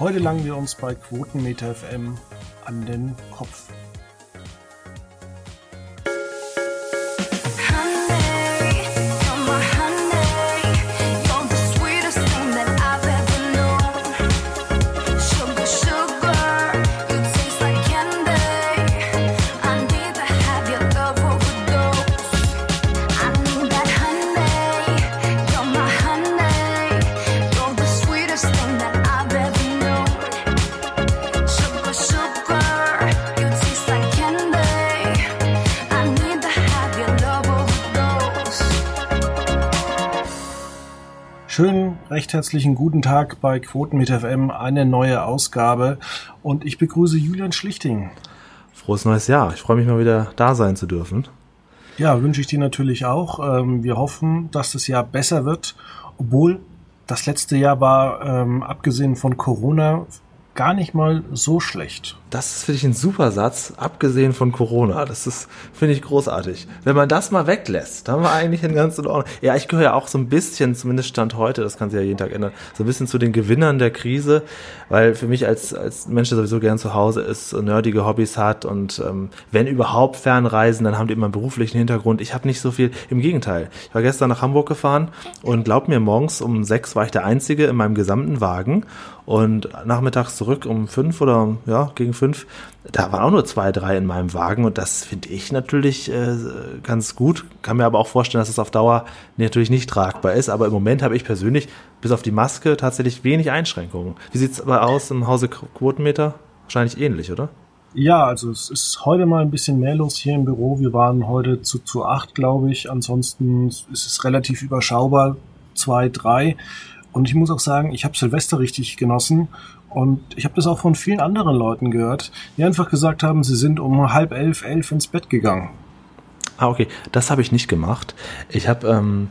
Heute langen wir uns bei Quotenmeter FM an den Kopf. Herzlichen guten Tag bei Quoten mit FM, eine neue Ausgabe und ich begrüße Julian Schlichting. Frohes neues Jahr. Ich freue mich mal wieder da sein zu dürfen. Ja, wünsche ich dir natürlich auch. Ähm, wir hoffen, dass das Jahr besser wird, obwohl das letzte Jahr war, ähm, abgesehen von Corona, gar nicht mal so schlecht. Das ist, finde ich, ein super Satz, abgesehen von Corona. Das ist, finde ich, großartig. Wenn man das mal weglässt, dann wir eigentlich ein ganz in Ordnung. Ja, ich gehöre ja auch so ein bisschen, zumindest Stand heute, das kann sich ja jeden Tag ändern, so ein bisschen zu den Gewinnern der Krise, weil für mich als, als Mensch, der sowieso gern zu Hause ist, nerdige Hobbys hat und ähm, wenn überhaupt Fernreisen, dann haben die immer einen beruflichen Hintergrund. Ich habe nicht so viel, im Gegenteil. Ich war gestern nach Hamburg gefahren und glaub mir, morgens um sechs war ich der Einzige in meinem gesamten Wagen und nachmittags zurück um fünf oder ja, gegen fünf, da waren auch nur zwei, drei in meinem Wagen und das finde ich natürlich äh, ganz gut. Kann mir aber auch vorstellen, dass es auf Dauer natürlich nicht tragbar ist. Aber im Moment habe ich persönlich bis auf die Maske tatsächlich wenig Einschränkungen. Wie sieht es aber aus im Hause Quotenmeter? Wahrscheinlich ähnlich, oder? Ja, also es ist heute mal ein bisschen mehr los hier im Büro. Wir waren heute zu, zu acht, glaube ich. Ansonsten ist es relativ überschaubar. Zwei, drei. Und ich muss auch sagen, ich habe Silvester richtig genossen. Und ich habe das auch von vielen anderen Leuten gehört, die einfach gesagt haben, sie sind um halb elf, elf ins Bett gegangen. Ah, okay. Das habe ich nicht gemacht. Ich habe ähm,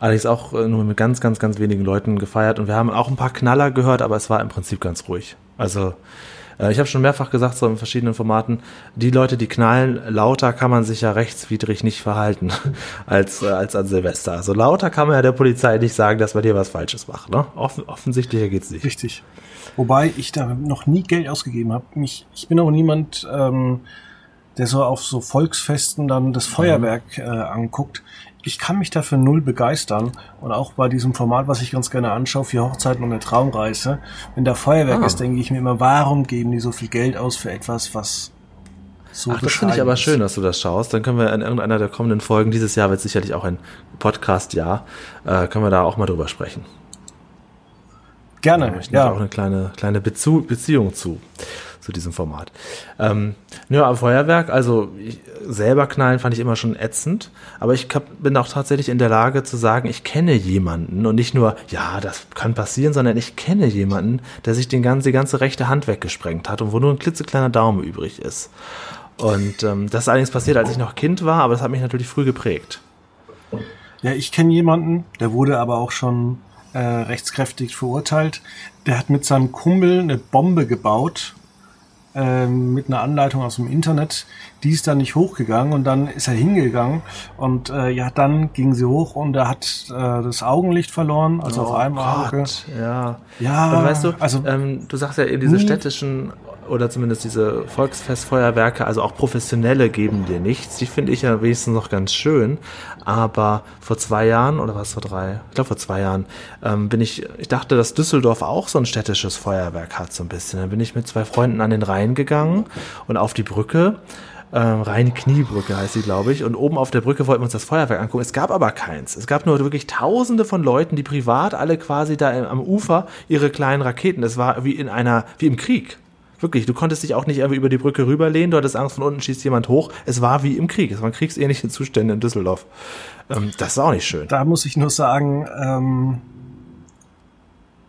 allerdings auch äh, nur mit ganz, ganz, ganz wenigen Leuten gefeiert und wir haben auch ein paar Knaller gehört, aber es war im Prinzip ganz ruhig. Also äh, ich habe schon mehrfach gesagt, so in verschiedenen Formaten, die Leute, die knallen, lauter kann man sich ja rechtswidrig nicht verhalten als, äh, als an Silvester. Also lauter kann man ja der Polizei nicht sagen, dass man hier was Falsches macht. Ne? Offen, offensichtlicher geht's nicht. Richtig. Wobei ich da noch nie Geld ausgegeben habe. Ich, ich bin auch niemand, ähm, der so auf so Volksfesten dann das Feuerwerk äh, anguckt ich kann mich dafür null begeistern. Und auch bei diesem Format, was ich ganz gerne anschaue, für Hochzeiten und eine Traumreise, wenn da Feuerwerk ah. ist, denke ich mir immer, warum geben die so viel Geld aus für etwas, was so Ach, das finde ich aber schön, dass du das schaust. Dann können wir in irgendeiner der kommenden Folgen, dieses Jahr wird sicherlich auch ein Podcast-Jahr, äh, können wir da auch mal drüber sprechen. Gerne, da ich ja. auch eine kleine, kleine Bezu Beziehung zu zu diesem Format. Ähm, ja, aber Feuerwerk, also ich, selber knallen fand ich immer schon ätzend, aber ich hab, bin auch tatsächlich in der Lage zu sagen, ich kenne jemanden und nicht nur, ja, das kann passieren, sondern ich kenne jemanden, der sich den ganzen, die ganze rechte Hand weggesprengt hat und wo nur ein klitzekleiner Daumen übrig ist. Und ähm, das ist allerdings passiert, als ich noch Kind war, aber das hat mich natürlich früh geprägt. Ja, ich kenne jemanden, der wurde aber auch schon äh, rechtskräftig verurteilt. Der hat mit seinem Kumpel eine Bombe gebaut ähm, mit einer Anleitung aus dem Internet. Die ist dann nicht hochgegangen und dann ist er hingegangen und äh, ja, dann ging sie hoch und er hat äh, das Augenlicht verloren, also oh auf einem Gott, Auge. Ja. Ja. Und weißt du, also ähm, du sagst ja in diese städtischen oder zumindest diese Volksfestfeuerwerke, also auch professionelle geben dir nichts. Die finde ich ja wenigstens noch ganz schön. Aber vor zwei Jahren oder was vor drei? Ich glaube vor zwei Jahren ähm, bin ich. Ich dachte, dass Düsseldorf auch so ein städtisches Feuerwerk hat so ein bisschen. Dann bin ich mit zwei Freunden an den Rhein gegangen und auf die Brücke. Ähm, Rhein-Kniebrücke heißt sie, glaube ich. Und oben auf der Brücke wollten wir uns das Feuerwerk angucken. Es gab aber keins. Es gab nur wirklich tausende von Leuten, die privat alle quasi da am Ufer ihre kleinen Raketen. Es war wie in einer, wie im Krieg. Wirklich, du konntest dich auch nicht irgendwie über die Brücke rüberlehnen, du hattest Angst, von unten schießt jemand hoch. Es war wie im Krieg, es waren kriegsähnliche Zustände in Düsseldorf. Ähm, das ist auch nicht schön. Da muss ich nur sagen, ähm,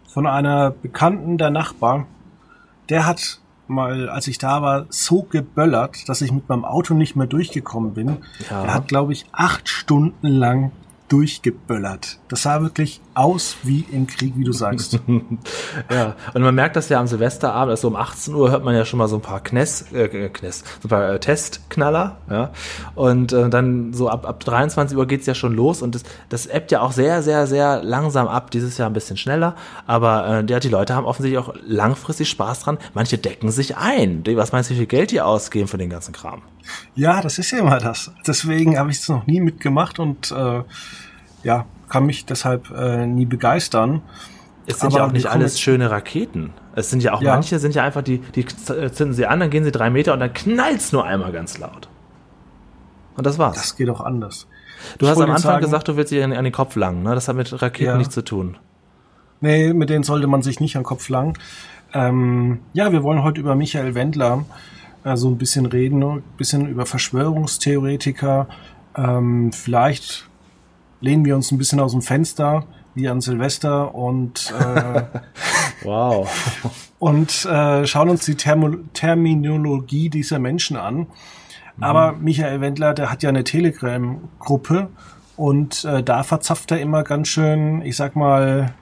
von einer Bekannten der Nachbar, der hat mal, als ich da war, so geböllert, dass ich mit meinem Auto nicht mehr durchgekommen bin. Ja. Er hat, glaube ich, acht Stunden lang durchgeböllert. Das sah wirklich aus wie im Krieg, wie du sagst. ja, und man merkt das ja am Silvesterabend, also um 18 Uhr hört man ja schon mal so ein paar Kness, äh, Kness, so ein paar äh, Testknaller, ja. Und äh, dann so ab, ab 23 Uhr geht's ja schon los und das, das ebbt ja auch sehr, sehr, sehr langsam ab. Dieses Jahr ein bisschen schneller, aber äh, ja, die Leute haben offensichtlich auch langfristig Spaß dran. Manche decken sich ein. Was meinst du, wie viel Geld die ausgeben für den ganzen Kram? Ja, das ist ja immer das. Deswegen habe ich es noch nie mitgemacht und äh, ja, kann mich deshalb äh, nie begeistern. Es sind Aber ja auch nicht alles schöne Raketen. Es sind ja auch ja. manche sind ja einfach die, die zünden sie an, dann gehen sie drei Meter und dann knallt's nur einmal ganz laut. Und das war's. Das geht auch anders. Du ich hast am Anfang sagen, gesagt, du willst dich an, an, den Kopf langen. Ne? Das hat mit Raketen ja. nichts zu tun. Nee, mit denen sollte man sich nicht an den Kopf langen. Ähm, ja, wir wollen heute über Michael Wendler äh, so ein bisschen reden, ein bisschen über Verschwörungstheoretiker. Ähm, vielleicht lehnen wir uns ein bisschen aus dem Fenster wie an Silvester und äh, wow und äh, schauen uns die Termo Terminologie dieser Menschen an. Mhm. Aber Michael Wendler, der hat ja eine Telegram-Gruppe und äh, da verzapft er immer ganz schön, ich sag mal,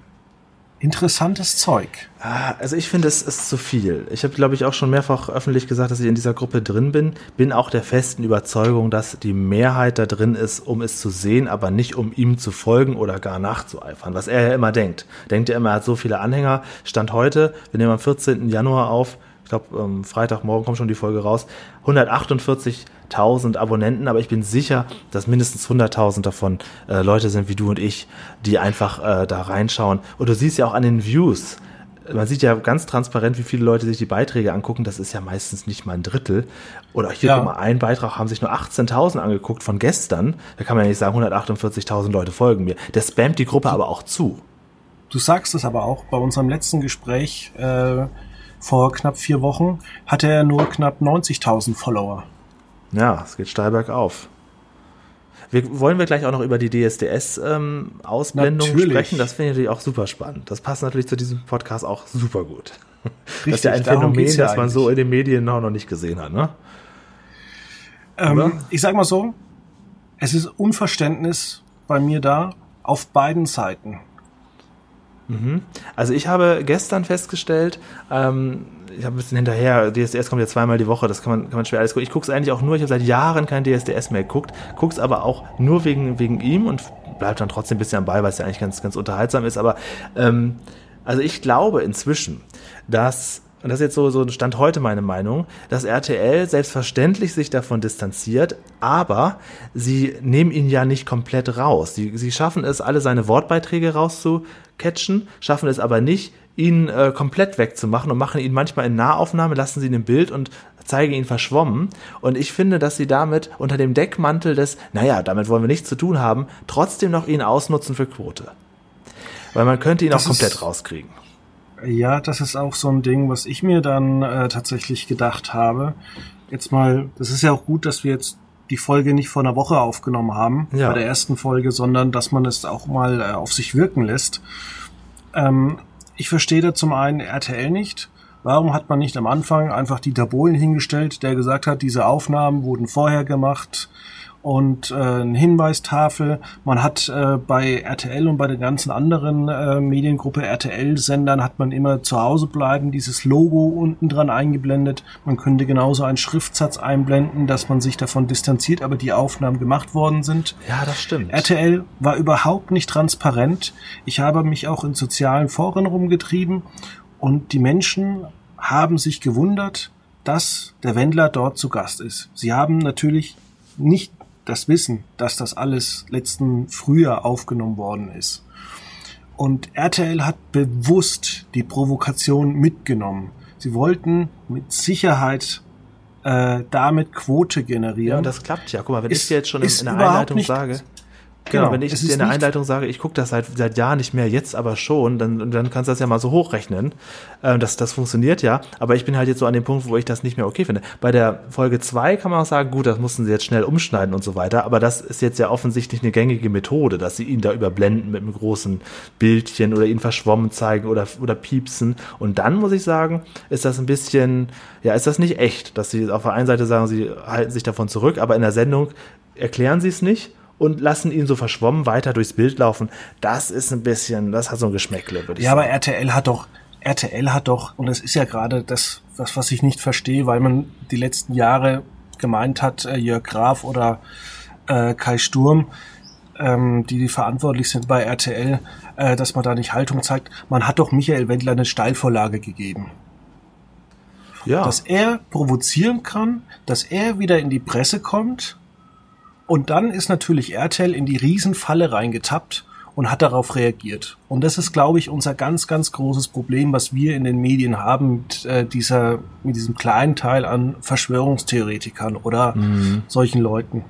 interessantes Zeug. Ah, also ich finde, es ist zu viel. Ich habe, glaube ich, auch schon mehrfach öffentlich gesagt, dass ich in dieser Gruppe drin bin. Bin auch der festen Überzeugung, dass die Mehrheit da drin ist, um es zu sehen, aber nicht um ihm zu folgen oder gar nachzueifern, was er ja immer denkt. Denkt er immer, er hat so viele Anhänger. Stand heute, wir nehmen am 14. Januar auf, ich glaube, ähm, Freitagmorgen kommt schon die Folge raus, 148.000 Abonnenten, aber ich bin sicher, dass mindestens 100.000 davon äh, Leute sind wie du und ich, die einfach äh, da reinschauen. Und du siehst ja auch an den Views, man sieht ja ganz transparent, wie viele Leute sich die Beiträge angucken. Das ist ja meistens nicht mal ein Drittel. Oder hier, ja. guck mal, ein Beitrag haben sich nur 18.000 angeguckt von gestern. Da kann man ja nicht sagen, 148.000 Leute folgen mir. Der spammt die Gruppe aber auch zu. Du sagst es aber auch bei unserem letzten Gespräch. Äh vor knapp vier Wochen hatte er nur knapp 90.000 Follower. Ja, es geht steil bergauf. Wir, wollen wir gleich auch noch über die DSDS-Ausblendung ähm, sprechen? Das finde ich natürlich auch super spannend. Das passt natürlich zu diesem Podcast auch super gut. Richtig, das ist ja ein Phänomen, ja das man so in den Medien noch, noch nicht gesehen hat, ne? Ähm, ich sag mal so, es ist Unverständnis bei mir da auf beiden Seiten. Mhm. Also ich habe gestern festgestellt, ähm, ich habe ein bisschen hinterher, DSDS kommt ja zweimal die Woche, das kann man, kann man schwer alles gucken. Ich gucke es eigentlich auch nur, ich habe seit Jahren kein DSDS mehr geguckt, gucke es aber auch nur wegen, wegen ihm und bleibt dann trotzdem ein bisschen am Ball, weil es ja eigentlich ganz, ganz unterhaltsam ist. Aber ähm, also ich glaube inzwischen, dass und das ist jetzt so, so Stand heute meine Meinung, dass RTL selbstverständlich sich davon distanziert, aber sie nehmen ihn ja nicht komplett raus. Sie, sie schaffen es, alle seine Wortbeiträge rauszucatchen, schaffen es aber nicht, ihn äh, komplett wegzumachen und machen ihn manchmal in Nahaufnahme, lassen sie ihn im Bild und zeigen ihn verschwommen. Und ich finde, dass sie damit unter dem Deckmantel des, naja, damit wollen wir nichts zu tun haben, trotzdem noch ihn ausnutzen für Quote. Weil man könnte ihn das auch komplett rauskriegen. Ja, das ist auch so ein Ding, was ich mir dann äh, tatsächlich gedacht habe. Jetzt mal, das ist ja auch gut, dass wir jetzt die Folge nicht vor einer Woche aufgenommen haben, ja. bei der ersten Folge, sondern dass man es auch mal äh, auf sich wirken lässt. Ähm, ich verstehe da zum einen RTL nicht. Warum hat man nicht am Anfang einfach Dieter Bohlen hingestellt, der gesagt hat, diese Aufnahmen wurden vorher gemacht, und äh, eine Hinweistafel. Man hat äh, bei RTL und bei den ganzen anderen äh, Mediengruppe RTL-Sendern hat man immer zu Hause bleiben, dieses Logo unten dran eingeblendet. Man könnte genauso einen Schriftsatz einblenden, dass man sich davon distanziert, aber die Aufnahmen gemacht worden sind. Ja, das stimmt. RTL war überhaupt nicht transparent. Ich habe mich auch in sozialen Foren rumgetrieben und die Menschen haben sich gewundert, dass der Wendler dort zu Gast ist. Sie haben natürlich nicht das Wissen, dass das alles letzten Frühjahr aufgenommen worden ist. Und RTL hat bewusst die Provokation mitgenommen. Sie wollten mit Sicherheit äh, damit Quote generieren. Ja, und das klappt ja. Guck mal, wenn ist, ich jetzt schon in, in der Einleitung sage, Genau, genau, wenn ich dir in der Einleitung sage, ich gucke das seit, seit Jahren nicht mehr, jetzt aber schon, dann, dann kannst du das ja mal so hochrechnen. Ähm, das, das funktioniert ja, aber ich bin halt jetzt so an dem Punkt, wo ich das nicht mehr okay finde. Bei der Folge 2 kann man auch sagen, gut, das mussten sie jetzt schnell umschneiden und so weiter, aber das ist jetzt ja offensichtlich eine gängige Methode, dass sie ihn da überblenden mit einem großen Bildchen oder ihn verschwommen zeigen oder, oder piepsen. Und dann muss ich sagen, ist das ein bisschen, ja, ist das nicht echt, dass sie auf der einen Seite sagen, sie halten sich davon zurück, aber in der Sendung erklären sie es nicht und lassen ihn so verschwommen weiter durchs Bild laufen. Das ist ein bisschen, das hat so ein Geschmäckle, würde ich Ja, sagen. aber RTL hat doch, RTL hat doch, und das ist ja gerade das, das, was ich nicht verstehe, weil man die letzten Jahre gemeint hat, äh, Jörg Graf oder äh, Kai Sturm, ähm, die, die verantwortlich sind bei RTL, äh, dass man da nicht Haltung zeigt. Man hat doch Michael Wendler eine Steilvorlage gegeben. ja. Dass er provozieren kann, dass er wieder in die Presse kommt und dann ist natürlich RTL in die Riesenfalle reingetappt und hat darauf reagiert. Und das ist, glaube ich, unser ganz, ganz großes Problem, was wir in den Medien haben mit, äh, dieser, mit diesem kleinen Teil an Verschwörungstheoretikern oder solchen Leuten.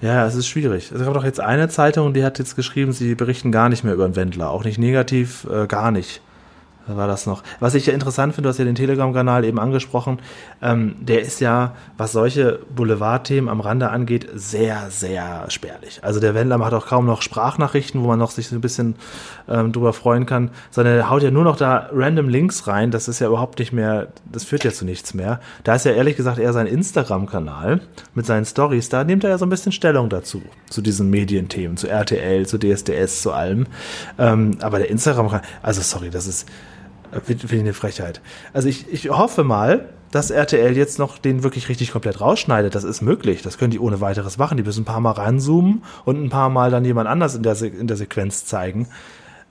Ja, es ist schwierig. Es gab doch jetzt eine Zeitung, die hat jetzt geschrieben, sie berichten gar nicht mehr über den Wendler. Auch nicht negativ, äh, gar nicht. War das noch. Was ich ja interessant finde, du hast ja den Telegram-Kanal eben angesprochen, ähm, der ist ja, was solche Boulevardthemen am Rande angeht, sehr, sehr spärlich. Also der Wendler macht auch kaum noch Sprachnachrichten, wo man noch sich so ein bisschen ähm, drüber freuen kann, sondern er haut ja nur noch da random Links rein. Das ist ja überhaupt nicht mehr, das führt ja zu nichts mehr. Da ist ja ehrlich gesagt eher sein Instagram-Kanal mit seinen Stories, da nimmt er ja so ein bisschen Stellung dazu, zu diesen Medienthemen, zu RTL, zu DSDS, zu allem. Ähm, aber der Instagram-Kanal, also sorry, das ist, Finde ich eine Frechheit. Also ich, ich hoffe mal, dass RTL jetzt noch den wirklich richtig komplett rausschneidet. Das ist möglich. Das können die ohne weiteres machen. Die müssen ein paar Mal ranzoomen und ein paar Mal dann jemand anders in der, Se in der Sequenz zeigen.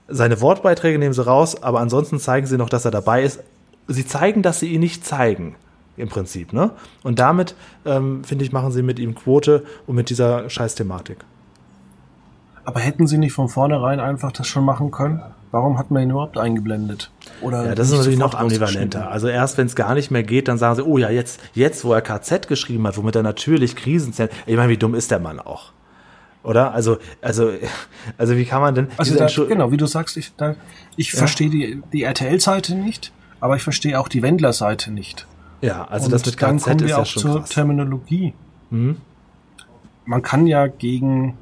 Seine Wortbeiträge nehmen sie raus, aber ansonsten zeigen sie noch, dass er dabei ist. Sie zeigen, dass sie ihn nicht zeigen. Im Prinzip, ne? Und damit, ähm, finde ich, machen sie mit ihm Quote und mit dieser Scheiß-Thematik. Aber hätten sie nicht von vornherein einfach das schon machen können? Warum hat man ihn überhaupt eingeblendet? Oder Ja, das ist natürlich noch ambivalenter. Also erst wenn es gar nicht mehr geht, dann sagen sie, oh ja, jetzt, jetzt, wo er KZ geschrieben hat, womit er natürlich Krisenzellen. Ich meine, wie dumm ist der Mann auch? Oder? Also, also, also wie kann man denn Also da, genau, wie du sagst, ich, da, ich verstehe die, die RTL-Seite nicht, aber ich verstehe auch die Wendler-Seite nicht. Ja, also Und das mit dann KZ kommen ist wir ja auch schon zur krass. Terminologie. Mhm. Man kann ja gegen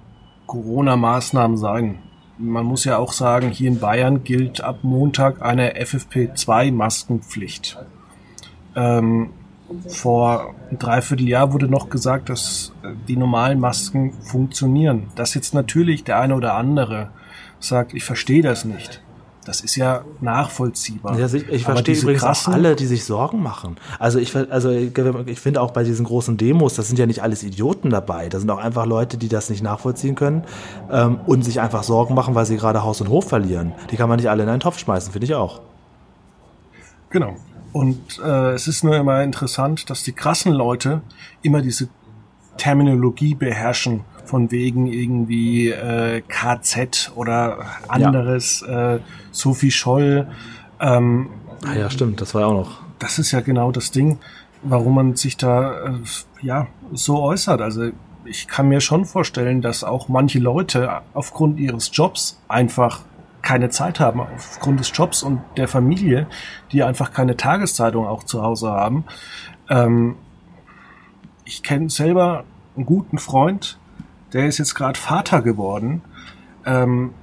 Corona-Maßnahmen sein. Man muss ja auch sagen, hier in Bayern gilt ab Montag eine FFP2-Maskenpflicht. Ähm, vor einem Dreivierteljahr wurde noch gesagt, dass äh, die normalen Masken funktionieren. Dass jetzt natürlich der eine oder andere sagt, ich verstehe das nicht. Das ist ja nachvollziehbar. Ja, ich, ich verstehe übrigens krassen- alle, die sich Sorgen machen. Also ich, also ich, ich finde auch bei diesen großen Demos, das sind ja nicht alles Idioten dabei. Da sind auch einfach Leute, die das nicht nachvollziehen können ähm, und sich einfach Sorgen machen, weil sie gerade Haus und Hof verlieren. Die kann man nicht alle in einen Topf schmeißen, finde ich auch. Genau. Und äh, es ist nur immer interessant, dass die krassen Leute immer diese Terminologie beherrschen, von wegen irgendwie äh, KZ oder anderes, äh, Sophie Scholl. Ähm, Ah ja, stimmt, das war ja auch noch. das ist ja genau das Ding, warum man sich da äh, ja so äußert. Also ich kann mir schon vorstellen, dass auch manche Leute aufgrund ihres Jobs einfach keine Zeit haben, aufgrund des Jobs und der Familie, die einfach keine Tageszeitung auch zu Hause haben. Ähm, ich kenne selber einen guten Freund, der ist jetzt gerade Vater geworden. Ähm,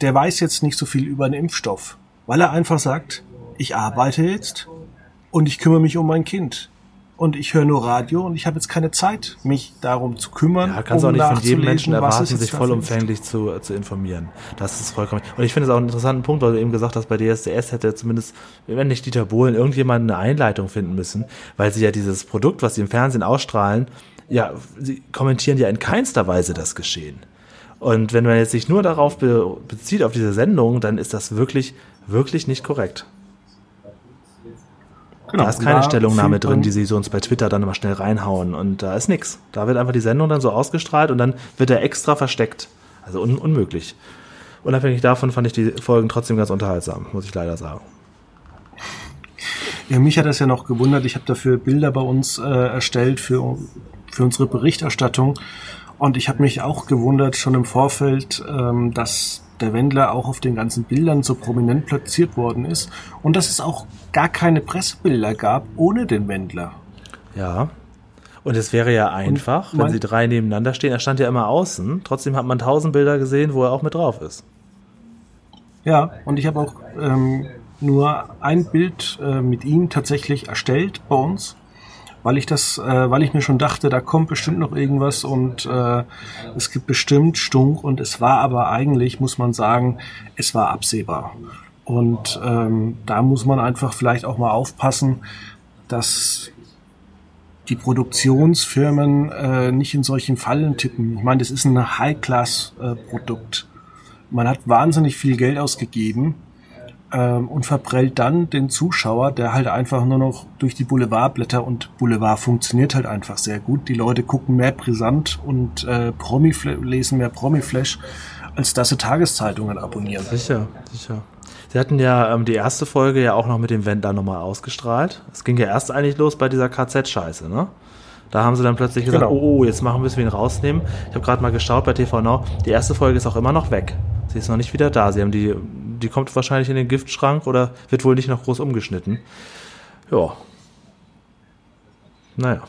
der weiß jetzt nicht so viel über einen Impfstoff, weil er einfach sagt, ich arbeite jetzt und ich kümmere mich um mein Kind. Und ich höre nur Radio und ich habe jetzt keine Zeit, mich darum zu kümmern. Ja, kannst um auch nicht von jedem Menschen erwarten, sich vollumfänglich zu, zu informieren. Das ist vollkommen. Und ich finde es auch einen interessanten Punkt, weil du eben gesagt hast, bei DSDS hätte zumindest, wenn nicht Dieter Bohlen, irgendjemand eine Einleitung finden müssen, weil sie ja dieses Produkt, was sie im Fernsehen ausstrahlen, ja, sie kommentieren ja in keinster Weise das Geschehen. Und wenn man jetzt sich nur darauf be bezieht, auf diese Sendung, dann ist das wirklich, wirklich nicht korrekt. Genau, Da ist keine da Stellungnahme drin, die sie so uns bei Twitter dann immer schnell reinhauen. Und da ist nix. Da wird einfach die Sendung dann so ausgestrahlt und dann wird er extra versteckt. Also un unmöglich. Unabhängig davon fand ich die Folgen trotzdem ganz unterhaltsam, muss ich leider sagen. Ja, mich hat das ja noch gewundert. Ich habe dafür Bilder bei uns äh, erstellt für, für unsere Berichterstattung. Und ich habe mich auch gewundert, schon im Vorfeld, ähm, dass der Wendler auch auf den ganzen Bildern so prominent platziert worden ist. Und dass es auch gar keine Pressebilder gab ohne den Wendler. Ja. Und es wäre ja einfach, wenn sie drei nebeneinander stehen. Er stand ja immer außen. Trotzdem hat man tausend Bilder gesehen, wo er auch mit drauf ist. Ja, und ich habe auch ähm, nur ein Bild äh, mit ihm tatsächlich erstellt bei uns. Weil ich das, äh, weil ich mir schon dachte, da kommt bestimmt noch irgendwas und äh, es gibt bestimmt Stunk und es war aber eigentlich, muss man sagen, es war absehbar. Und ähm, da muss man einfach vielleicht auch mal aufpassen, dass die Produktionsfirmen äh, nicht in solchen Fallen tippen. Ich meine, das ist ein High-Class-Produkt. Äh, man hat wahnsinnig viel Geld ausgegeben ähm, und verprellt dann den Zuschauer, der halt einfach nur noch durch die Boulevardblätter und Boulevard funktioniert halt einfach sehr gut. Die Leute gucken mehr brisant und äh, Promi lesen mehr Promi-Flash, als dass sie Tageszeitungen abonnieren. Sicher, sicher. Sie hatten ja ähm, die erste Folge ja auch noch mit dem Wendler nochmal ausgestrahlt. Es ging ja erst eigentlich los bei dieser KZ-Scheiße, ne? Da haben sie dann plötzlich gesagt, genau. oh, oh, jetzt machen wir es, wir ihn rausnehmen. Ich habe gerade mal geschaut bei TV Now. Die erste Folge ist auch immer noch weg. Sie ist noch nicht wieder da. Sie haben die die kommt wahrscheinlich in den Giftschrank oder wird wohl nicht noch groß umgeschnitten. Ja. Naja.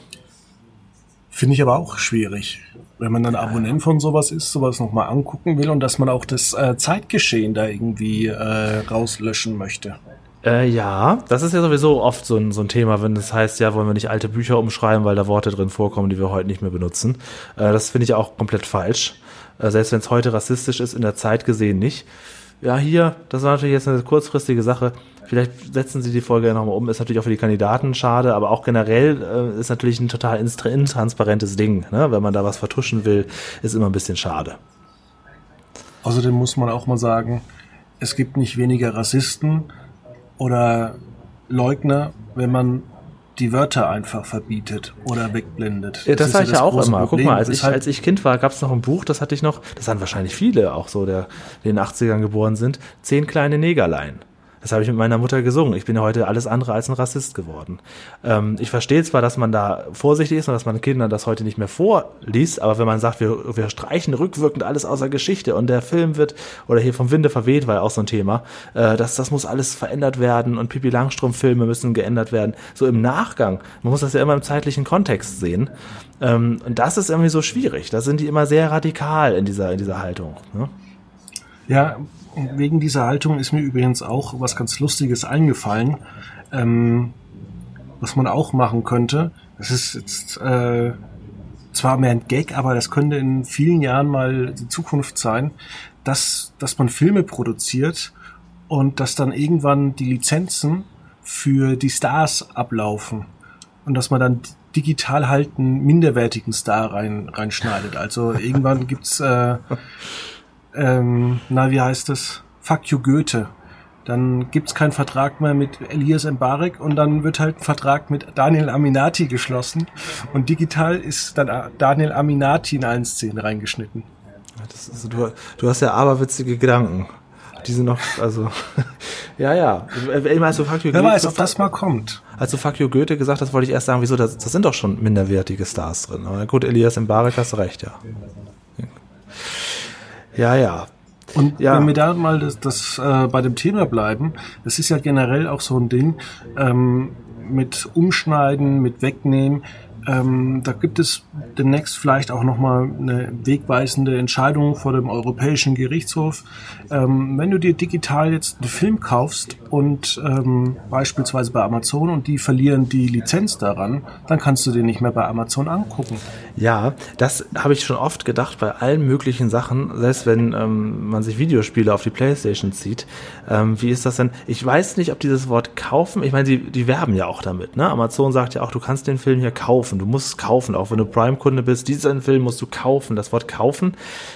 Finde ich aber auch schwierig, wenn man dann Abonnent von sowas ist, sowas nochmal angucken will und dass man auch das äh, Zeitgeschehen da irgendwie äh, rauslöschen möchte. Äh, ja, das ist ja sowieso oft so ein, so ein Thema, wenn das heißt, ja, wollen wir nicht alte Bücher umschreiben, weil da Worte drin vorkommen, die wir heute nicht mehr benutzen. Äh, das finde ich auch komplett falsch. Äh, selbst wenn es heute rassistisch ist, in der Zeit gesehen nicht ja, hier, das war natürlich jetzt eine kurzfristige Sache. Vielleicht setzen Sie die Folge ja nochmal um. Ist natürlich auch für die Kandidaten schade, aber auch generell äh, ist natürlich ein total intransparentes Ding. Ne? Wenn man da was vertuschen will, ist immer ein bisschen schade. Außerdem muss man auch mal sagen, es gibt nicht weniger Rassisten oder Leugner, wenn man die Wörter einfach verbietet oder wegblendet. Ja, das, das sage ich ja auch immer. Problem. Guck mal, als ich, als ich Kind war, gab es noch ein Buch, das hatte ich noch, das haben wahrscheinlich viele auch so, der die in den 80ern geboren sind, Zehn kleine Negerlein. Das habe ich mit meiner Mutter gesungen. Ich bin ja heute alles andere als ein Rassist geworden. Ähm, ich verstehe zwar, dass man da vorsichtig ist und dass man Kindern das heute nicht mehr vorliest, aber wenn man sagt, wir, wir streichen rückwirkend alles außer Geschichte und der Film wird, oder hier vom Winde verweht, war ja auch so ein Thema, äh, das, das muss alles verändert werden und Pippi Langstrumpf-Filme müssen geändert werden. So im Nachgang. Man muss das ja immer im zeitlichen Kontext sehen. Ähm, und das ist irgendwie so schwierig. Da sind die immer sehr radikal in dieser, in dieser Haltung. Ne? Ja, wegen dieser Haltung ist mir übrigens auch was ganz Lustiges eingefallen, ähm, was man auch machen könnte. Das ist jetzt äh, zwar mehr ein Gag, aber das könnte in vielen Jahren mal die Zukunft sein, dass, dass man Filme produziert und dass dann irgendwann die Lizenzen für die Stars ablaufen und dass man dann digital halt einen minderwertigen Star rein, reinschneidet. Also irgendwann gibt's äh, ähm, na, wie heißt es? Fuck you Goethe. Dann gibt's keinen Vertrag mehr mit Elias Mbarek und dann wird halt ein Vertrag mit Daniel Aminati geschlossen. Und digital ist dann Daniel Aminati in allen Szenen reingeschnitten. Also, du, du hast ja aberwitzige Gedanken. Die sind noch, also, ja, ja. Immer als du Fuck you Wer Goethe, weiß, ob das mal kommt. Als du Fuck you Goethe gesagt hast, wollte ich erst sagen, wieso, das, das sind doch schon minderwertige Stars drin. Aber gut, Elias Mbarek hast du recht, ja. Ja, ja. Und ja. wenn wir da mal das, das äh, bei dem Thema bleiben, das ist ja generell auch so ein Ding ähm, mit Umschneiden, mit Wegnehmen. Ähm, da gibt es demnächst vielleicht auch nochmal eine wegweisende Entscheidung vor dem Europäischen Gerichtshof. Ähm, wenn du dir digital jetzt einen Film kaufst und ähm, beispielsweise bei Amazon und die verlieren die Lizenz daran, dann kannst du den nicht mehr bei Amazon angucken. Ja, das habe ich schon oft gedacht bei allen möglichen Sachen, selbst wenn ähm, man sich Videospiele auf die Playstation zieht. Ähm, wie ist das denn? Ich weiß nicht, ob dieses Wort kaufen, ich meine, die, die werben ja auch damit. Ne? Amazon sagt ja auch, du kannst den Film hier kaufen, du musst es kaufen, auch wenn du Prime-Kunde bist, diesen Film musst du kaufen. Das Wort kaufen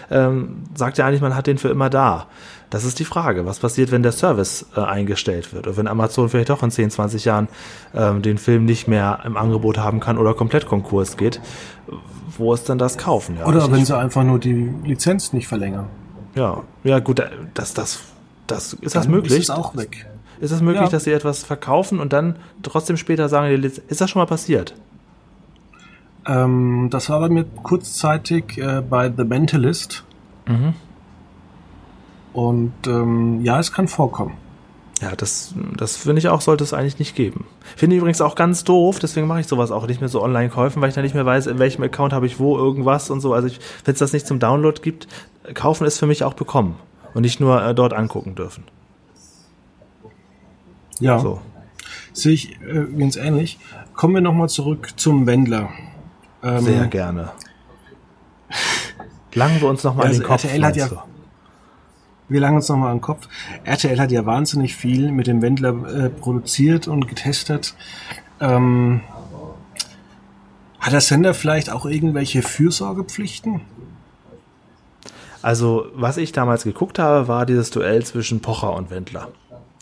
ähm, sagt ja eigentlich, man hat den für immer da. Das ist die Frage. Was passiert, wenn der Service äh, eingestellt wird? Oder wenn Amazon vielleicht doch in 10, 20 Jahren ähm, den Film nicht mehr im Angebot haben kann oder komplett Konkurs geht? Wo ist dann das Kaufen? Ja, oder wenn sie einfach nur die Lizenz nicht verlängern. Ja, ja gut, äh, das, das, das ist dann das möglich. Ist es auch weg. Ist es möglich, ja. dass sie etwas verkaufen und dann trotzdem später sagen, ist das schon mal passiert? Ähm, das war bei mir kurzzeitig äh, bei The Mentalist. Mhm. Und ähm, ja, es kann vorkommen. Ja, das, das finde ich auch, sollte es eigentlich nicht geben. Finde ich übrigens auch ganz doof, deswegen mache ich sowas auch nicht mehr so online kaufen, weil ich dann nicht mehr weiß, in welchem Account habe ich wo irgendwas und so. Also wenn es das nicht zum Download gibt, kaufen ist für mich auch bekommen und nicht nur äh, dort angucken dürfen. Ja. So. Sehe ich äh, übrigens ähnlich. Kommen wir nochmal zurück zum Wendler. Ähm, Sehr gerne. Langen wir uns nochmal also an den Kopf. RTL hat ja, wir langen uns nochmal an den Kopf. RTL hat ja wahnsinnig viel mit dem Wendler äh, produziert und getestet. Ähm, hat der Sender vielleicht auch irgendwelche Fürsorgepflichten? Also, was ich damals geguckt habe, war dieses Duell zwischen Pocher und Wendler.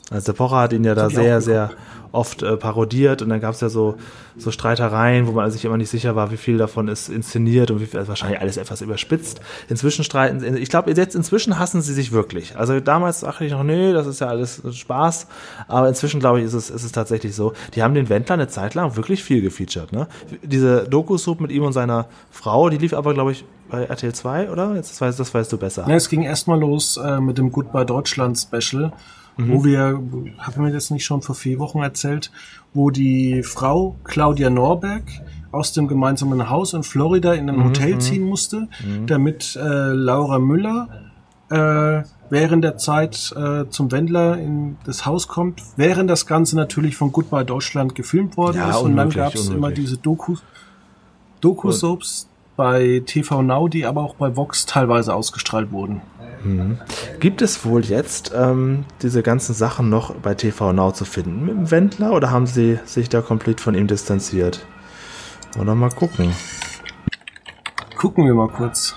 Also der Pocher hat ihn ja da sehr, sehr oft äh, parodiert und dann gab es ja so, so Streitereien, wo man sich immer nicht sicher war, wie viel davon ist inszeniert und wie viel, also wahrscheinlich alles etwas überspitzt. Inzwischen streiten, ich glaube, jetzt inzwischen hassen sie sich wirklich. Also damals dachte ich noch, nee, das ist ja alles Spaß, aber inzwischen glaube ich, ist es, ist es tatsächlich so. Die haben den Wendler eine Zeit lang wirklich viel gefeatured, ne? Diese Doku-Soup mit ihm und seiner Frau, die lief aber, glaube ich, bei RTL 2, oder? Jetzt, das, weißt, das weißt du besser. Ja, es ging erstmal los äh, mit dem Goodbye Deutschland Special mhm. wo wir, haben wir das nicht schon vor vier Wochen erzählt, wo die Frau Claudia Norberg aus dem gemeinsamen Haus in Florida in ein mhm, Hotel mhm. ziehen musste, mhm. damit äh, Laura Müller äh, während der Zeit äh, zum Wendler in das Haus kommt, während das Ganze natürlich von Goodbye Deutschland gefilmt worden ja, ist. Und dann gab es immer diese Dokus, Doku-Soaps bei TV Now, die aber auch bei Vox teilweise ausgestrahlt wurden. Mhm. Gibt es wohl jetzt ähm, diese ganzen Sachen noch bei TV Now zu finden mit dem Wendler oder haben sie sich da komplett von ihm distanziert? Oder mal gucken. Gucken wir mal kurz.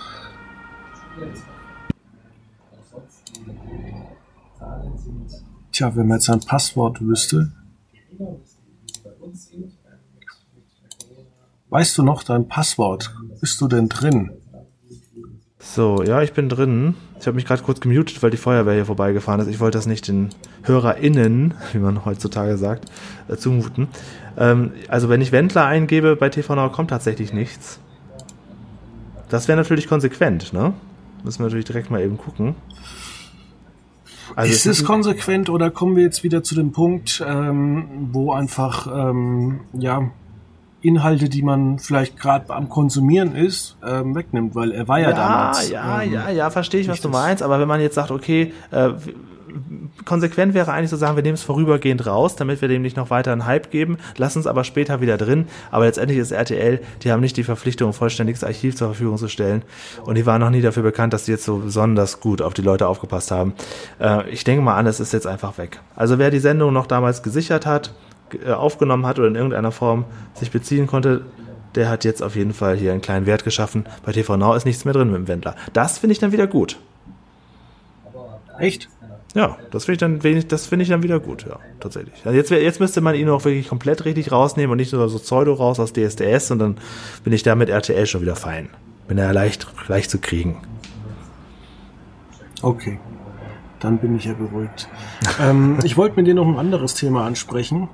Tja, wenn man jetzt ein Passwort wüsste. Weißt du noch dein Passwort? Bist du denn drin? So, ja, ich bin drin. Ich habe mich gerade kurz gemutet, weil die Feuerwehr hier vorbeigefahren ist. Ich wollte das nicht den HörerInnen, wie man heutzutage sagt, äh, zumuten. Ähm, also wenn ich Wendler eingebe bei TV Now kommt tatsächlich nichts. Das wäre natürlich konsequent, ne? Müssen wir natürlich direkt mal eben gucken. Also ist es konsequent oder kommen wir jetzt wieder zu dem Punkt, ähm, wo einfach ähm, ja Inhalte, die man vielleicht gerade am Konsumieren ist, ähm, wegnimmt, weil er war ja, ja damals. Ja, ähm, ja, ja, verstehe ich, was du meinst, aber wenn man jetzt sagt, okay, äh, konsequent wäre eigentlich zu sagen, wir nehmen es vorübergehend raus, damit wir dem nicht noch weiter einen Hype geben, lassen es aber später wieder drin. Aber letztendlich ist RTL, die haben nicht die Verpflichtung, ein vollständiges Archiv zur Verfügung zu stellen. Und die waren noch nie dafür bekannt, dass die jetzt so besonders gut auf die Leute aufgepasst haben. Äh, ich denke mal an, es ist jetzt einfach weg. Also wer die Sendung noch damals gesichert hat, aufgenommen hat oder in irgendeiner Form sich beziehen konnte, der hat jetzt auf jeden Fall hier einen kleinen Wert geschaffen. Bei TV Now ist nichts mehr drin mit dem Wendler. Das finde ich dann wieder gut. Echt? Ja, das finde ich dann das finde ich dann wieder gut, ja, tatsächlich. Also jetzt, jetzt müsste man ihn auch wirklich komplett richtig rausnehmen und nicht nur so Pseudo raus aus DSDS und dann bin ich da mit RTL schon wieder fein. Bin ja leicht, leicht zu kriegen. Okay. Dann bin ich ja beruhigt. ähm, ich wollte mit dir noch ein anderes Thema ansprechen.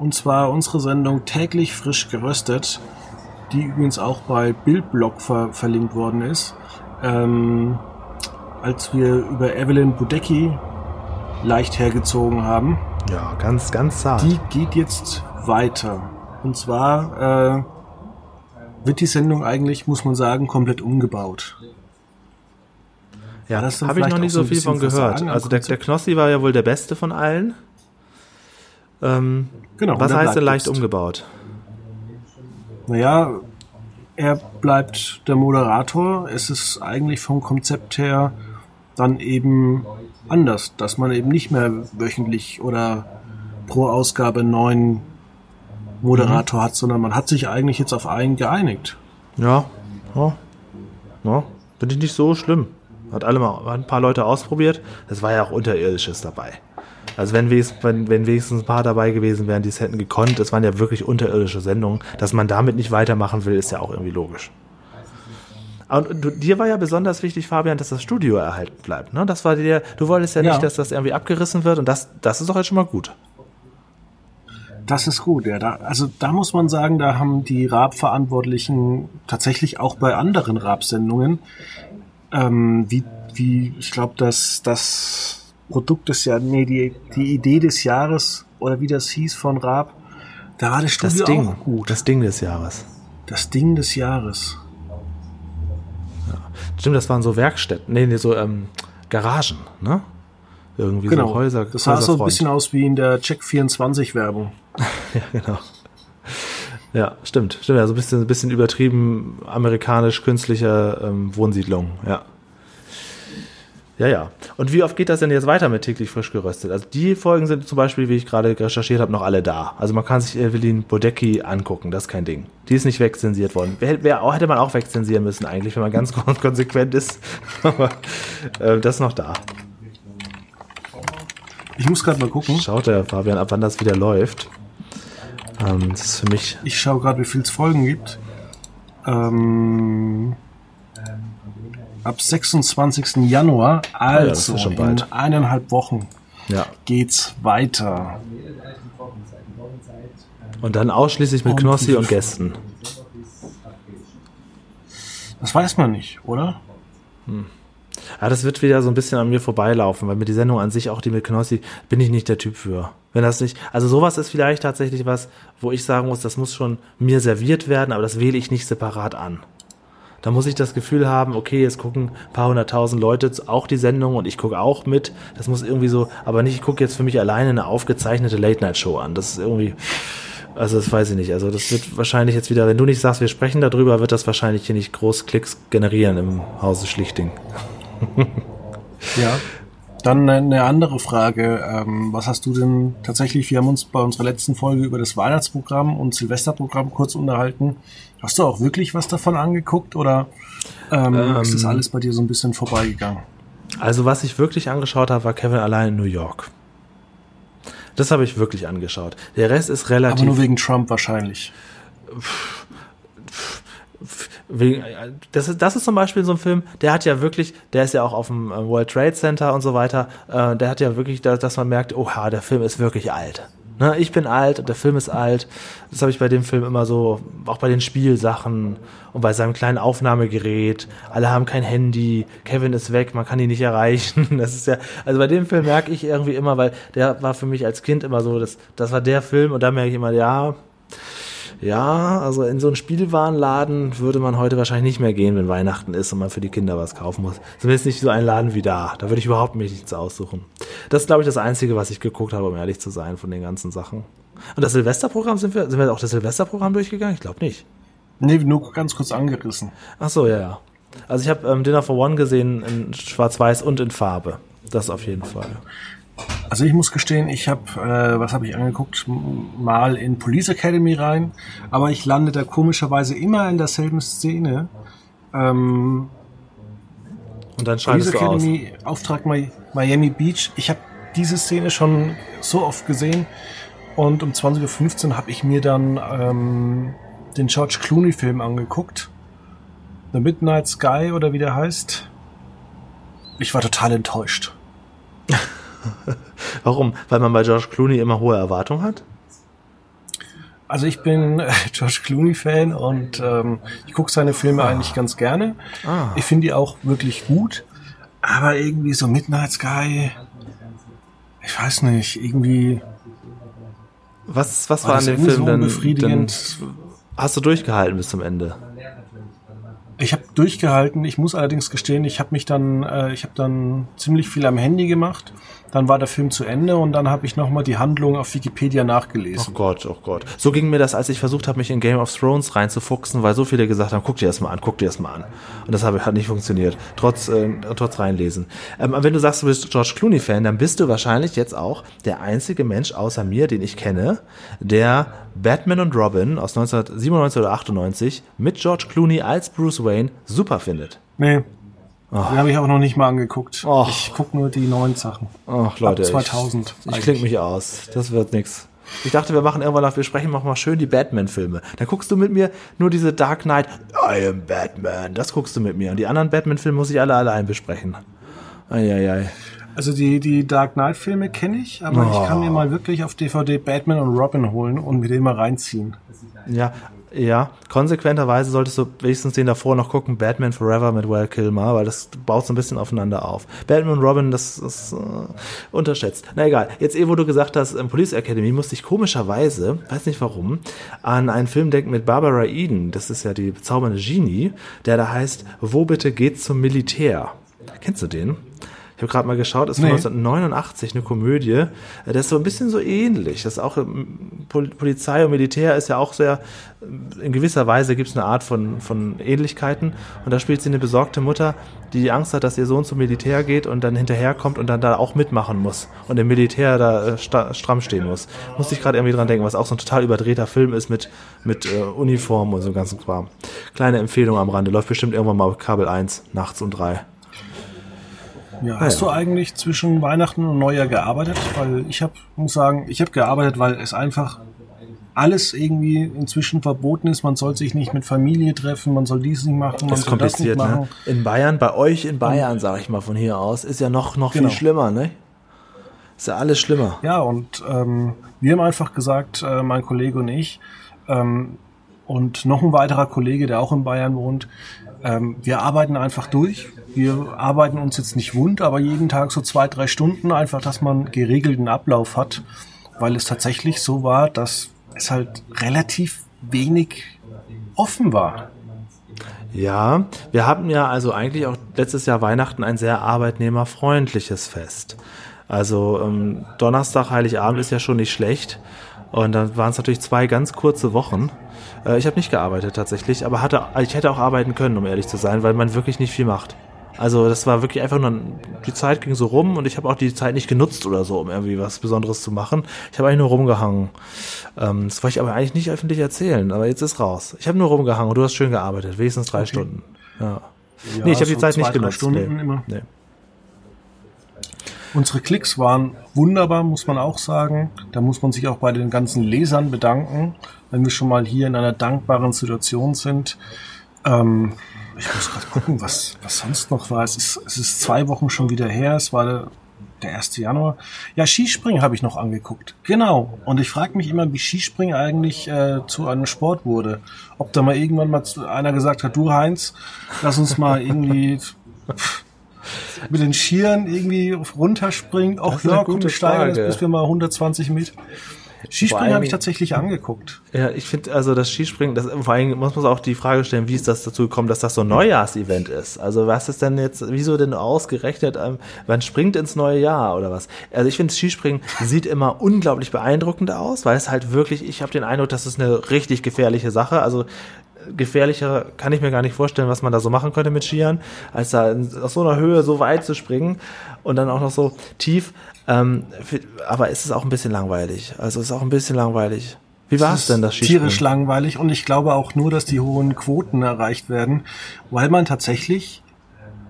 Und zwar unsere Sendung täglich frisch geröstet, die übrigens auch bei Bildblog ver verlinkt worden ist. Ähm, als wir über Evelyn Budecki leicht hergezogen haben. Ja, ganz, ganz zart. Die geht jetzt weiter. Und zwar äh, wird die Sendung eigentlich, muss man sagen, komplett umgebaut. Ja, das habe ich noch nicht so viel von gehört. Also der, der Knossi war ja wohl der beste von allen. Ähm, genau. Was heißt denn leicht umgebaut? Naja, er bleibt der Moderator. Es ist eigentlich vom Konzept her dann eben anders, dass man eben nicht mehr wöchentlich oder pro Ausgabe einen neuen Moderator mhm. hat, sondern man hat sich eigentlich jetzt auf einen geeinigt. Ja, ja, ja. finde ich nicht so schlimm. Hat alle mal hat ein paar Leute ausprobiert. Es war ja auch Unterirdisches dabei. Also wenn wenigstens, wenn, wenn wenigstens ein paar dabei gewesen wären, die es hätten gekonnt, es waren ja wirklich unterirdische Sendungen, dass man damit nicht weitermachen will, ist ja auch irgendwie logisch. Und du, dir war ja besonders wichtig, Fabian, dass das Studio erhalten bleibt. Ne? Das war dir, du wolltest ja, ja nicht, dass das irgendwie abgerissen wird und das, das ist doch jetzt schon mal gut. Das ist gut, ja. Da, also da muss man sagen, da haben die Raab-Verantwortlichen tatsächlich auch bei anderen Raab-Sendungen, ähm, wie, wie, ich glaube, dass das Produkt des Jahres, nee, die, die Idee des Jahres oder wie das hieß von Raab, da war das Studio das Ding, auch gut. Das Ding des Jahres. Das Ding des Jahres. Ja. Stimmt, das waren so Werkstätten, nee, nee so ähm, Garagen, ne? Irgendwie Genau. so Häuser. das sah so ein bisschen aus wie in der Check 24 Werbung. Ja, genau. Ja, stimmt. Stimmt, ja, so ein bisschen, ein bisschen übertrieben amerikanisch künstliche ähm, Wohnsiedlung, ja. Ja, ja. Und wie oft geht das denn jetzt weiter mit täglich frisch geröstet? Also die Folgen sind zum Beispiel, wie ich gerade recherchiert habe, noch alle da. Also man kann sich Evelyn Bodecki angucken, das ist kein Ding. Die ist nicht wegzensiert worden. Wer, wer, hätte man auch wegzensieren müssen eigentlich, wenn man ganz kon- konsequent ist. Aber äh, das ist noch da. Ich muss gerade mal gucken. Schaut der Fabian ab, wann das wieder läuft. Ähm, das ist für mich Ich schaue gerade, wie viel es Folgen gibt. Ähm, ab 26. Januar, das also schon in bald. eineinhalb Wochen, ja. geht's weiter. Und dann ausschließlich mit Und Knossi und Gästen. Das weiß man nicht, oder? Ja, das wird wieder so ein bisschen an mir vorbeilaufen, weil mir die Sendung an sich, auch die mit Knossi, bin ich nicht der Typ für. Wenn das nicht, also sowas ist vielleicht tatsächlich was, wo ich sagen muss, das muss schon mir serviert werden, aber das wähle ich nicht separat an. Da muss ich das Gefühl haben, okay, jetzt gucken ein paar hunderttausend Leute auch die Sendung und ich gucke auch mit. Das muss irgendwie so, aber nicht, ich gucke jetzt für mich alleine eine aufgezeichnete Late-Night-Show an. Das ist irgendwie, also das weiß ich nicht. Also das wird wahrscheinlich jetzt wieder, wenn du nicht sagst, wir sprechen darüber, wird das wahrscheinlich hier nicht groß Klicks generieren im Hause Schlichting. Ja. Dann eine andere Frage. Ähm, was hast du denn tatsächlich? Wir haben uns bei unserer letzten Folge über das Weihnachtsprogramm und Silvesterprogramm kurz unterhalten. Hast du auch wirklich was davon angeguckt oder ähm, ist das alles bei dir so ein bisschen vorbeigegangen? Also was ich wirklich angeschaut habe, war Kevin allein in New York. Das habe ich wirklich angeschaut. Der Rest ist Aber relativ. nur wegen Trump wahrscheinlich. wegen, das, ist, das ist zum Beispiel so ein Film, der hat ja wirklich, der ist ja auch auf dem äh, World Trade Center und so weiter, äh, der hat ja wirklich, da- dass man merkt, oha, der Film ist wirklich alt. Ne, ich bin alt und der Film ist alt. Das habe ich bei dem Film immer so, auch bei den Spielsachen und bei seinem kleinen Aufnahmegerät. Alle haben kein Handy, Kevin ist weg, man kann ihn nicht erreichen. Das ist ja, also bei dem Film merke ich irgendwie immer, weil der war für mich als Kind immer so, das, das war der Film und da merke ich immer, ja, ja, also in so einen Spielwarenladen würde man heute wahrscheinlich nicht mehr gehen, wenn Weihnachten ist und man für die Kinder was kaufen muss. Zumindest nicht so ein Laden wie da. Da würde ich überhaupt mich nichts aussuchen. Das ist, glaube ich, das Einzige, was ich geguckt habe, um ehrlich zu sein, von den ganzen Sachen. Und das Silvesterprogramm, sind wir, sind wir auch das Silvesterprogramm durchgegangen? Ich glaube nicht. Nee, nur ganz kurz angerissen. Ach so, ja, ja. Also ich habe ähm, Dinner for One gesehen in Schwarz-Weiß und in Farbe. Das auf jeden Fall. Also ich muss gestehen, ich habe, äh, was habe ich angeguckt, mal in Police Academy rein, aber ich lande da komischerweise immer in derselben Szene. Ähm, Und dann Police schaltest du aus. Academy, Auftrag Mi- Miami Beach. Ich habe diese Szene schon so oft gesehen und um 20.15 Uhr habe ich mir dann ähm, den George Clooney Film angeguckt. The Midnight Sky oder wie der heißt. Ich war total enttäuscht. Warum? Weil man bei George Clooney immer hohe Erwartungen hat? Also ich bin äh, George Clooney Fan und ähm, ich gucke seine Filme eigentlich ganz gerne. Ah. Ich finde die auch wirklich gut, aber irgendwie so Midnight Sky, ich weiß nicht, irgendwie Was, was War an dem Film so denn, unbefriedigend? denn? Hast du durchgehalten bis zum Ende? Ich habe durchgehalten. Ich muss allerdings gestehen, ich habe mich dann, äh, ich habe dann ziemlich viel am Handy gemacht. Dann war der Film zu Ende und dann habe ich noch mal die Handlung auf Wikipedia Oh nachgelesen. Gott, oh Gott. So ging mir das, als ich versucht habe, mich in Game of Thrones reinzufuchsen, weil so viele gesagt haben, guck dir das mal an, guck dir das mal an. Und das hat nicht funktioniert, trotz, äh, trotz reinlesen. Ähm, wenn du sagst, du bist George Clooney-Fan, dann bist du wahrscheinlich jetzt auch der einzige Mensch außer mir, den ich kenne, der Batman und Robin aus 1997 oder 98 mit George Clooney als Bruce Wayne super findet. Nee, die habe ich auch noch nicht mal angeguckt. Oh. Ich guck nur die neuen Sachen. Ach Leute, Ab 2000 ich, ich klinge mich aus. Das wird nix. Ich dachte, wir machen irgendwann noch, wir sprechen noch mal schön die Batman-Filme. Dann guckst du mit mir nur diese Dark Knight, I am Batman. Das guckst du mit mir. Und die anderen Batman-Filme muss ich alle allein besprechen. Eieiei. Also die, die Dark Knight Filme kenne ich, aber Oh. ich kann mir mal wirklich auf DVD Batman und Robin holen und mir den mal reinziehen. Ja, ja. Konsequenterweise solltest du wenigstens den davor noch gucken, Batman Forever mit Val Kilmer, weil das baut so ein bisschen aufeinander auf. Batman und Robin, das ist äh, unterschätzt. Na egal. Jetzt eh, wo du gesagt hast, ähm, Police Academy, musste ich komischerweise, weiß nicht warum, an einen Film denken mit Barbara Eden. Das ist ja die bezaubernde Genie, der da heißt, wo bitte geht's zum Militär? Kennst du den? Ich habe gerade mal geschaut, ist von Nee. 1989 eine Komödie. Äh, Das ist so ein bisschen so ähnlich. Das ist auch ähm, Pol Polizei und Militär ist ja auch sehr, äh, in gewisser Weise gibt es eine Art von, von Ähnlichkeiten. Und da spielt sie eine besorgte Mutter, die Angst hat, dass ihr Sohn zum Militär geht und dann hinterherkommt und dann da auch mitmachen muss und im Militär da äh, stramm stehen muss. Musste ich gerade irgendwie dran denken, was auch so ein total überdrehter Film ist mit, mit äh, Uniform und so ganzen Kram. Kleine Empfehlung am Rande, läuft bestimmt irgendwann mal auf Kabel 1, nachts um drei. Ja, hast ja. du eigentlich zwischen Weihnachten und Neujahr gearbeitet? Weil ich habe, muss sagen, ich habe gearbeitet, weil es einfach alles irgendwie inzwischen verboten ist. Man soll sich nicht mit Familie treffen, man soll dies nicht machen, man Das ist soll das nicht kompliziert, ne? machen. In Bayern, bei euch in Bayern, sage ich mal von hier aus, ist ja noch, noch Genau. viel schlimmer, ne? Ist ja alles schlimmer. Ja, und ähm, wir haben einfach gesagt, äh, mein Kollege und ich, ähm, und noch ein weiterer Kollege, der auch in Bayern wohnt, ähm, wir arbeiten einfach durch. Wir arbeiten uns jetzt nicht wund, aber jeden Tag so zwei, drei Stunden, einfach, dass man geregelten Ablauf hat, weil es tatsächlich so war, dass es halt relativ wenig offen war. Ja, wir hatten ja also eigentlich auch letztes Jahr Weihnachten ein sehr arbeitnehmerfreundliches Fest. Also ähm, Donnerstag, Heiligabend ist ja schon nicht schlecht. Und dann waren es natürlich zwei ganz kurze Wochen. Äh, ich habe nicht gearbeitet tatsächlich, aber hatte, ich hätte auch arbeiten können, um ehrlich zu sein, weil man wirklich nicht viel macht. Also das war wirklich einfach nur, die Zeit ging so rum und ich habe auch die Zeit nicht genutzt oder so, um irgendwie was Besonderes zu machen. Ich habe eigentlich nur rumgehangen. Ähm, das wollte ich aber eigentlich nicht öffentlich erzählen, aber jetzt ist raus. Ich habe nur rumgehangen und du hast schön gearbeitet, wenigstens drei Stunden. Ja. Ja, nee, ich habe die so Zeit zwei, nicht genutzt. Stunden nee. immer. Nee. Unsere Klicks waren wunderbar, muss man auch sagen. Da muss man sich auch bei den ganzen Lesern bedanken, wenn wir schon mal hier in einer dankbaren Situation sind. Ähm, ich muss gerade gucken, was, was sonst noch war. Es ist, es ist zwei Wochen schon wieder her. Es war der, der 1. Januar. Ja, Skispringen habe ich noch angeguckt. Genau. Und ich frage mich immer, wie Skispringen eigentlich äh, zu einem Sport wurde. Ob da mal irgendwann mal zu- einer gesagt hat, du Heinz, lass uns mal irgendwie mit den Skiern irgendwie runterspringen. Auch ja, komm, gute wir steigern das, bis wir mal 120 Meter. Skispringen habe ich tatsächlich angeguckt. Ja, ich finde also das Skispringen, das, vor allem muss man auch die Frage stellen, wie ist das dazu gekommen, dass das so ein Neujahrsevent ist? Also was ist denn jetzt, wieso denn ausgerechnet, ähm, man springt ins neue Jahr oder was? Also ich finde Skispringen sieht immer unglaublich beeindruckend aus, weil es halt wirklich, ich habe den Eindruck, das ist eine richtig gefährliche Sache. Also gefährlicher kann ich mir gar nicht vorstellen, was man da so machen könnte mit Skiern, als da aus so einer Höhe so weit zu springen und dann auch noch so tief. Ähm, aber es ist auch ein bisschen langweilig. Also es ist auch ein bisschen langweilig. Wie war es denn, das Skispringen? Tierisch langweilig und ich glaube auch nur, dass die hohen Quoten erreicht werden, weil man tatsächlich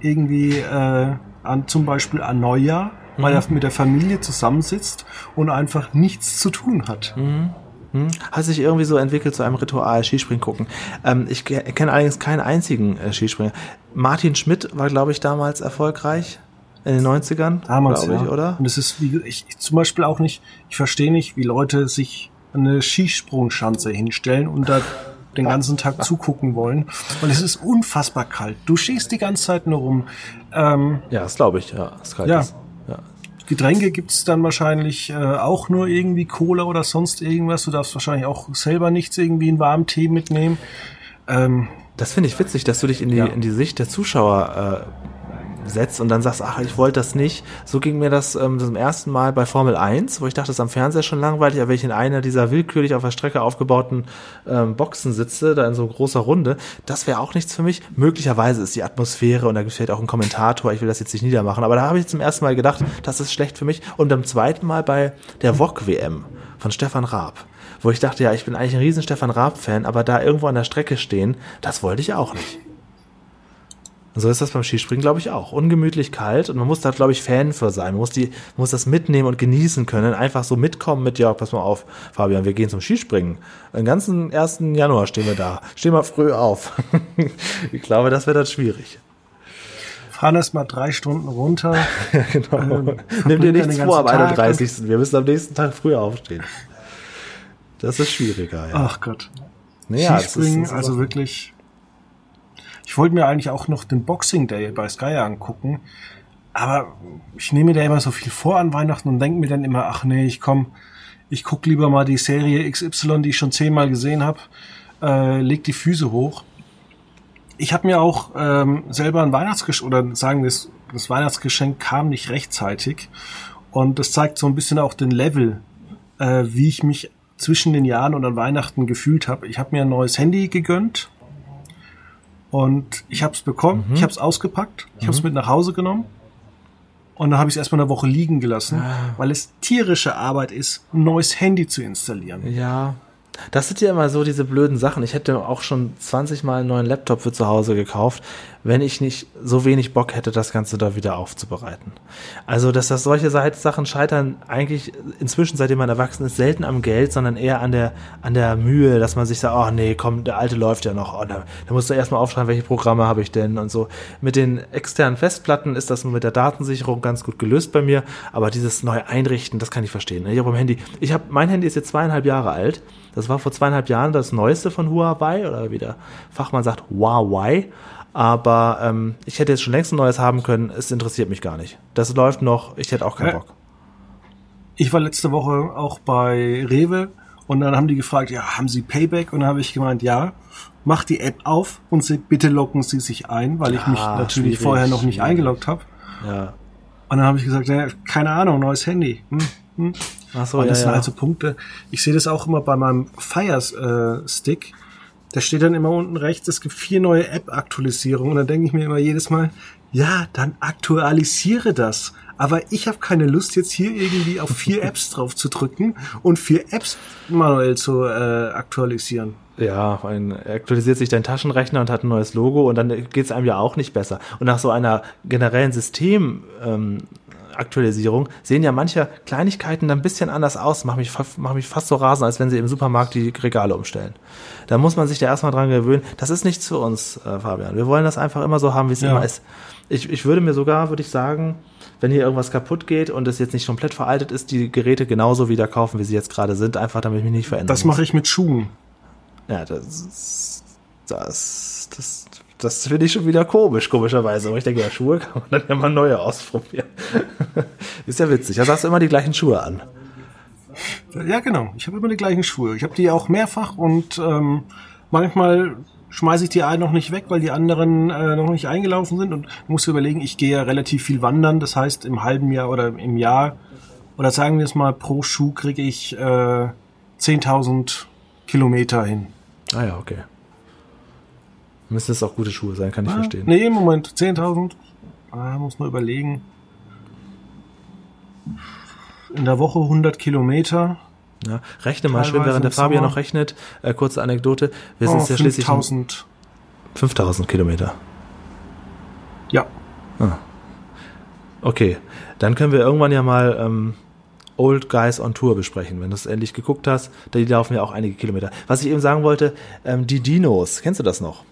irgendwie äh, an zum Beispiel an Neujahr, weil Mhm. er mit der Familie zusammensitzt und einfach nichts zu tun hat. Mhm. Hm? Hat sich irgendwie so entwickelt zu einem Ritual, Skispringen gucken. Ähm, ich ke- kenne allerdings keinen einzigen äh, Skispringer. Martin Schmidt war, glaube ich, damals erfolgreich in den 90ern, Damals, glaube ich, ja. oder? Und es ist, wie ich, ich zum Beispiel auch nicht, ich verstehe nicht, wie Leute sich eine Skisprungschanze hinstellen und da den ganzen Tag zugucken wollen, weil es ist unfassbar kalt. Du stehst die ganze Zeit nur rum. Ähm, Ja, das glaube ich, ja. Das kalt Ja. ist. ja. Getränke gibt's dann wahrscheinlich äh, auch nur irgendwie Cola oder sonst irgendwas. Du darfst wahrscheinlich auch selber nichts irgendwie in warmen Tee mitnehmen. Ähm, Das finde ich witzig, dass du dich in die, Ja. in die Sicht der Zuschauer äh, setzt und dann sagst, ach, ich wollte das nicht. So ging mir das ähm, zum ersten Mal bei Formel 1, wo ich dachte, das ist am Fernseher schon langweilig, aber wenn ich in einer dieser willkürlich auf der Strecke aufgebauten ähm, Boxen sitze, da in so großer Runde, das wäre auch nichts für mich. Möglicherweise ist die Atmosphäre und da vielleicht auch einen Kommentator, ich will das jetzt nicht niedermachen, aber da habe ich zum ersten Mal gedacht, das ist schlecht für mich. Und beim zweiten Mal bei der VOG-WM von Stefan Raab wo ich dachte, ja, ich bin eigentlich ein riesen Stefan Raab-Fan, aber da irgendwo an der Strecke stehen, das wollte ich auch nicht. Und so ist das beim Skispringen, glaube ich, auch. Ungemütlich kalt und man muss da, glaube ich, Fan für sein. Man muss, die, muss das mitnehmen und genießen können. Einfach so mitkommen mit, ja, pass mal auf, Fabian, wir gehen zum Skispringen. Den ganzen 1. Januar stehen wir da. Stehen wir früh auf. ich glaube, das wird dann schwierig. fahren erst mal drei Stunden runter. genau. Ähm, Nimm dir nichts vor am ganzen Tag 31. Wir müssen am nächsten Tag früh aufstehen. Das ist schwieriger, ja. Ach Gott. Naja, das Skispringen, das also wirklich. Ich wollte mir eigentlich auch noch den Boxing Day bei Sky angucken, aber ich nehme da immer so viel vor an Weihnachten und denke mir dann immer, ach nee, ich komm, ich guck lieber mal die Serie XY, die ich schon zehnmal gesehen habe, äh, leg die Füße hoch. Ich habe mir auch ähm, selber ein Weihnachtsgeschenk, oder sagen wir es das Weihnachtsgeschenk kam nicht rechtzeitig. Und das zeigt so ein bisschen auch den Level, äh, wie ich mich zwischen den Jahren und an Weihnachten gefühlt habe. Ich habe mir ein neues Handy gegönnt und ich habe es bekommen, mhm. ich habe es ausgepackt, ich mhm. habe es mit nach Hause genommen und dann habe ich es erstmal eine Woche liegen gelassen, ah. weil es tierische Arbeit ist, ein neues Handy zu installieren. Ja, das sind ja immer so diese blöden Sachen. Ich hätte auch schon 20 Mal einen neuen Laptop für zu Hause gekauft, wenn ich nicht so wenig Bock hätte, das Ganze da wieder aufzubereiten. Also, dass das solche Sachen scheitern eigentlich inzwischen, seitdem man erwachsen ist, selten am Geld, sondern eher an der, an der Mühe, dass man sich sagt, oh nee, komm, der alte läuft ja noch. Oh, da, da musst du erstmal aufschreiben, welche Programme habe ich denn und so. Mit den externen Festplatten ist das mit der Datensicherung ganz gut gelöst bei mir, aber dieses neue Einrichten, das kann ich verstehen. Ich habe am Handy, ich habe, mein Handy ist jetzt zweieinhalb Jahre alt. Das war vor zweieinhalb Jahren das neueste von Huawei oder wie der Fachmann sagt, Huawei. Aber ähm, ich hätte jetzt schon längst ein neues haben können. Es interessiert mich gar nicht. Das läuft noch. Ich hätte auch keinen Bock. Ich war letzte Woche auch bei Rewe und dann haben die gefragt, ja, haben Sie Payback? Und dann habe ich gemeint, ja. Mach die App auf und Sie, bitte locken Sie sich ein, weil ich mich natürlich vorher noch nicht eingeloggt habe. Ja. Und dann habe ich gesagt, ja, keine Ahnung, neues Handy. Hm, hm. Ach so, und das ja, sind ja. halt so Punkte. Ich sehe das auch immer bei meinem Fire Stick. Da steht dann immer unten rechts, es gibt vier neue App-Aktualisierungen. Und dann denke ich mir immer jedes Mal, ja, dann aktualisiere das. Aber ich habe keine Lust, jetzt hier irgendwie auf vier Apps drauf zu drücken und vier Apps manuell zu äh, aktualisieren. Ja, ein, aktualisiert sich dein Taschenrechner und hat ein neues Logo und dann geht es einem ja auch nicht besser. Und nach so einer generellen System, ähm, Aktualisierung sehen ja manche Kleinigkeiten dann ein bisschen anders aus, machen mich, mach mich fast so rasend, als wenn sie im Supermarkt die Regale umstellen. Da muss man sich da erstmal dran gewöhnen. Das ist nichts für uns, äh, Fabian. Wir wollen das einfach immer so haben, wie es ja. immer ist. Ich, ich würde mir sogar, würde ich sagen, wenn hier irgendwas kaputt geht und es jetzt nicht komplett veraltet ist, die Geräte genauso wieder kaufen, wie sie jetzt gerade sind, einfach damit ich mich nicht verändern Das mache ich mit Schuhen. Ja, das, das, das das finde ich schon wieder komisch, komischerweise. Aber ich denke, ja, Schuhe kann man dann ja mal neue ausprobieren. ist ja witzig. Da hast du immer die gleichen Schuhe an. Ja, genau. Ich habe immer die gleichen Schuhe. Ich habe die auch mehrfach und ähm, manchmal schmeiße ich die einen noch nicht weg, weil die anderen äh, noch nicht eingelaufen sind. Und muss überlegen, ich gehe ja relativ viel wandern. Das heißt, im halben Jahr oder im Jahr, oder sagen wir es mal, pro Schuh kriege ich äh, 10.000 Kilometer hin. Ah ja, okay. Müssen es auch gute Schuhe sein, kann ich ah, verstehen. Nee, im Moment 10.000. Ah, muss man überlegen. In der Woche 100 Kilometer. Ja, rechne mal schön, während der Fabian noch rechnet. Äh, kurze Anekdote. Wir oh, sind ja schließlich 5000. 5000 Kilometer. Ja. Ah. Okay, dann können wir irgendwann ja mal ähm, Old Guys on Tour besprechen. Wenn du es endlich geguckt hast, die laufen ja auch einige Kilometer. Was ich eben sagen wollte, ähm, die Dinos, kennst du das noch?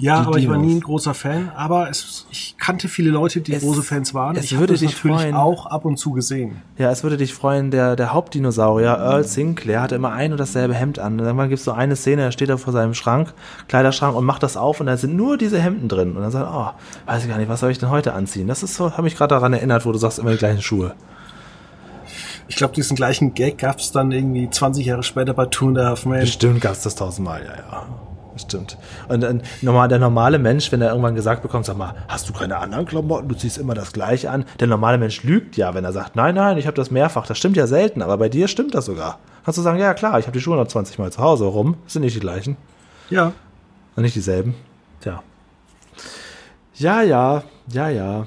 Ja, aber Dinos. ich war nie ein großer Fan. Aber es, ich kannte viele Leute, die es, große Fans waren. Es ich würde dich freuen. auch ab und zu gesehen. Ja, es würde dich freuen. Der, der Hauptdinosaurier, Earl Sinclair, hatte immer ein und dasselbe Hemd an. Und dann gibt es so eine Szene, er steht da vor seinem Schrank, Kleiderschrank und macht das auf und da sind nur diese Hemden drin. Und dann sagt, oh, weiß ich gar nicht, was soll ich denn heute anziehen? Das ist so, habe mich gerade daran erinnert, wo du sagst, immer die gleichen Schuhe. Ich glaube, diesen gleichen Gag gab es dann irgendwie 20 Jahre später bei Two and a Half Men. Bestimmt gab es das tausendmal, ja, ja. Stimmt. Und ein normal, der normale Mensch, wenn er irgendwann gesagt bekommt, sag mal, hast du keine anderen Klamotten, du ziehst immer das gleiche an. Der normale Mensch lügt ja, wenn er sagt, nein, nein, ich habe das mehrfach. Das stimmt ja selten, aber bei dir stimmt das sogar. Kannst du sagen, ja klar, ich habe die Schuhe noch 20 Mal zu Hause rum. sind nicht die gleichen. Ja. Und nicht dieselben. Tja. Ja, ja, ja, ja.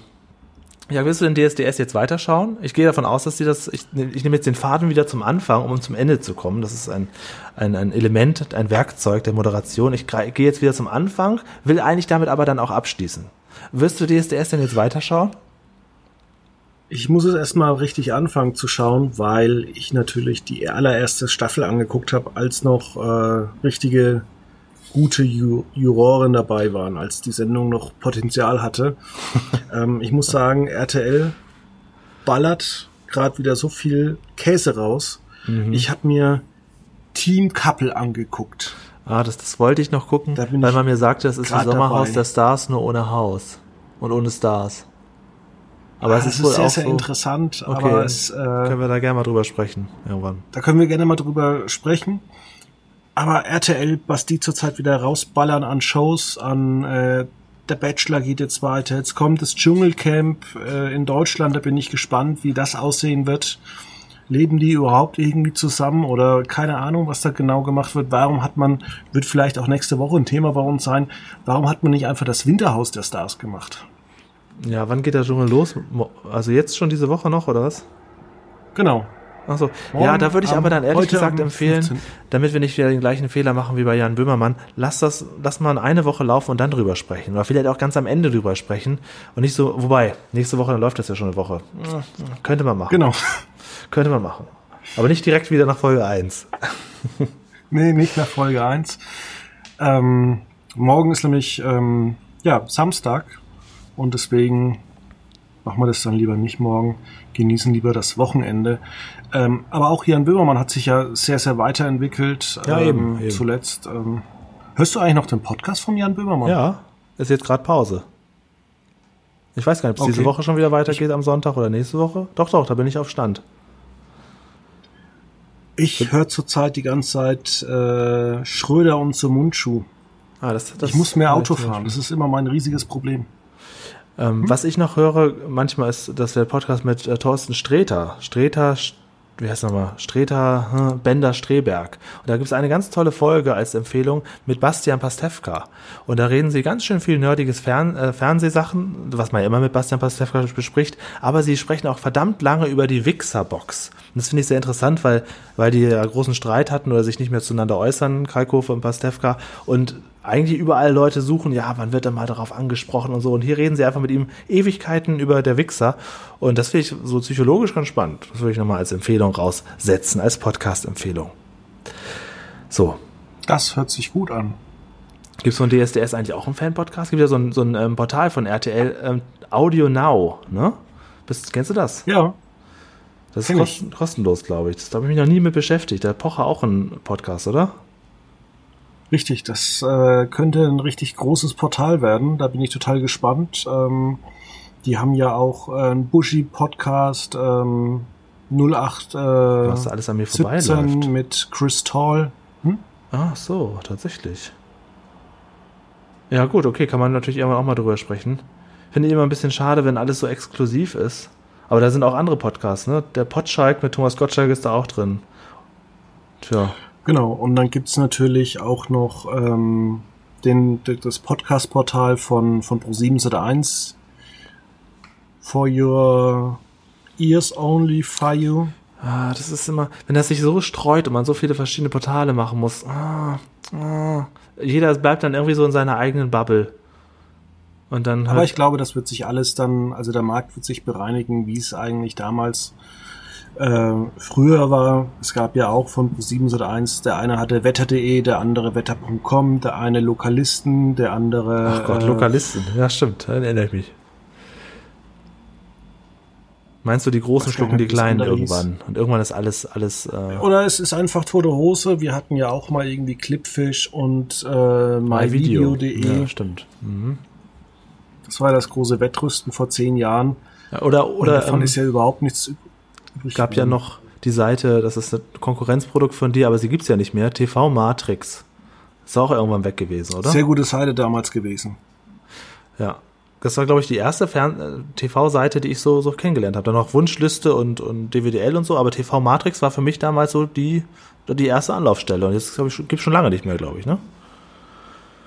Ja, willst du den DSDS jetzt weiterschauen? Ich gehe davon aus, dass sie das. Ich, ich nehme jetzt den Faden wieder zum Anfang, um zum Ende zu kommen. Das ist ein, ein, ein Element, ein Werkzeug der Moderation. Ich gehe jetzt wieder zum Anfang, will eigentlich damit aber dann auch abschließen. Wirst du DSDS denn jetzt weiterschauen? Ich muss es erstmal richtig anfangen zu schauen, weil ich natürlich die allererste Staffel angeguckt habe, als noch äh, richtige gute Ju Juroren dabei waren, als die Sendung noch Potenzial hatte. ähm, ich muss sagen, RTL ballert gerade wieder so viel Käse raus. Mhm. Ich habe mir Team Couple angeguckt. Ah, das, das wollte ich noch gucken, weil man mir sagte, es ist wie Sommerhaus dabei. der Stars, nur ohne Haus und ohne Stars. Aber ah, es ist, ist wohl sehr, auch sehr so interessant. Okay, aber es, äh, können wir da gerne mal drüber sprechen irgendwann. Da können wir gerne mal drüber sprechen. Aber RTL, was die zurzeit wieder rausballern an Shows, an äh, der Bachelor geht jetzt weiter. Jetzt kommt das Dschungelcamp äh, in Deutschland. Da bin ich gespannt, wie das aussehen wird. Leben die überhaupt irgendwie zusammen oder keine Ahnung, was da genau gemacht wird? Warum hat man, wird vielleicht auch nächste Woche ein Thema bei uns sein, warum hat man nicht einfach das Winterhaus der Stars gemacht? Ja, wann geht der Dschungel los? Also jetzt schon diese Woche noch, oder was? Genau. Achso, ja, da würde ich aber dann ehrlich gesagt empfehlen, 15. damit wir nicht wieder den gleichen Fehler machen wie bei Jan Böhmermann, lass das, lass mal eine Woche laufen und dann drüber sprechen. Oder vielleicht auch ganz am Ende drüber sprechen. Und nicht so, wobei, nächste Woche, dann läuft das ja schon eine Woche. Könnte man machen. Genau. Könnte man machen. Aber nicht direkt wieder nach Folge 1. nee, nicht nach Folge 1. Ähm, morgen ist nämlich, ähm, ja, Samstag. Und deswegen machen wir das dann lieber nicht morgen, genießen lieber das Wochenende. Ähm, aber auch Jan Böhmermann hat sich ja sehr, sehr weiterentwickelt. Ja, ähm, eben, eben. Zuletzt. Ähm, hörst du eigentlich noch den Podcast von Jan Böhmermann? Ja, ist jetzt gerade Pause. Ich weiß gar nicht, ob es okay. diese Woche schon wieder weitergeht am Sonntag oder nächste Woche. Doch, doch, da bin ich auf Stand. Ich höre zurzeit die ganze Zeit äh, Schröder und zum Mundschuh. Ah, das, das ich muss mehr Auto fahren. Das ist immer mein riesiges Problem. Ähm, hm? Was ich noch höre, manchmal ist das der Podcast mit äh, Thorsten Streter. Streter, wie heißt nochmal? Streter, hm, Bender Streberg. Und da gibt es eine ganz tolle Folge als Empfehlung mit Bastian Pastewka. Und da reden sie ganz schön viel nerdiges Fern äh, Fernsehsachen, was man ja immer mit Bastian Pastewka bespricht. Aber sie sprechen auch verdammt lange über die Wixer-Box. Und das finde ich sehr interessant, weil, weil die ja großen Streit hatten oder sich nicht mehr zueinander äußern, Kalkofe und Pastewka. Und eigentlich überall Leute suchen, ja, wann wird er mal darauf angesprochen und so. Und hier reden sie einfach mit ihm Ewigkeiten über der Wichser. Und das finde ich so psychologisch ganz spannend. Das würde ich nochmal als Empfehlung raussetzen, als Podcast-Empfehlung. So. Das hört sich gut an. Gibt es von DSDS eigentlich auch einen Fan-Podcast? Gibt ja so ein, so ein ähm, Portal von RTL, ähm, Audio Now, ne? Bist, kennst du das? Ja. Das ist kosten, kostenlos, glaube ich. Da habe ich mich noch nie mit beschäftigt. Der Pocher auch ein Podcast, oder? Richtig, das äh, könnte ein richtig großes Portal werden. Da bin ich total gespannt. Ähm, die haben ja auch äh, einen Bushi-Podcast ähm, 08 äh, Was alles an mir 17 mit Chris Tall. Hm? Ach so, tatsächlich. Ja gut, okay, kann man natürlich irgendwann auch mal drüber sprechen. Finde ich immer ein bisschen schade, wenn alles so exklusiv ist. Aber da sind auch andere Podcasts, ne? Der Potschalk mit Thomas Gottschalk ist da auch drin. Tja. Genau, und dann gibt's natürlich auch noch ähm, den, das Podcast-Portal von, von Pro7 1 For Your Ears Only for You. Ah, das ist immer, wenn das sich so streut und man so viele verschiedene Portale machen muss. Ah, ah, jeder bleibt dann irgendwie so in seiner eigenen Bubble. Und dann Aber ich glaube, das wird sich alles dann, also der Markt wird sich bereinigen, wie es eigentlich damals äh, früher war, es gab ja auch von 7 oder 1, der eine hatte wetter.de, der andere wetter.com, der eine Lokalisten, der andere. Ach Gott, äh, Lokalisten, ja stimmt, dann erinnere ich mich. Meinst du, die Großen schlucken die Kleinen irgendwann? Und irgendwann ist alles, alles. Äh Oder es ist einfach tote Hose. Wir hatten ja auch mal irgendwie Clipfish und äh, myvideo.de. Video. Ja, stimmt. Mhm. Das war das große Wettrüsten vor zehn Jahren. Ja, oder, oder. Und davon ähm, ist ja überhaupt nichts gab ja noch die Seite, das ist ein Konkurrenzprodukt von dir, aber sie gibt es ja nicht mehr, TV Matrix. Ist auch irgendwann weg gewesen, oder? Sehr gute Seite damals gewesen. Ja. Das war, glaube ich, die erste äh, TV-Seite, die ich so, so kennengelernt habe. Dann noch Wunschliste und, und DWDL und so, aber TV Matrix war für mich damals so die, die erste Anlaufstelle. Und jetzt, gibt es schon lange nicht mehr, glaube ich, ne?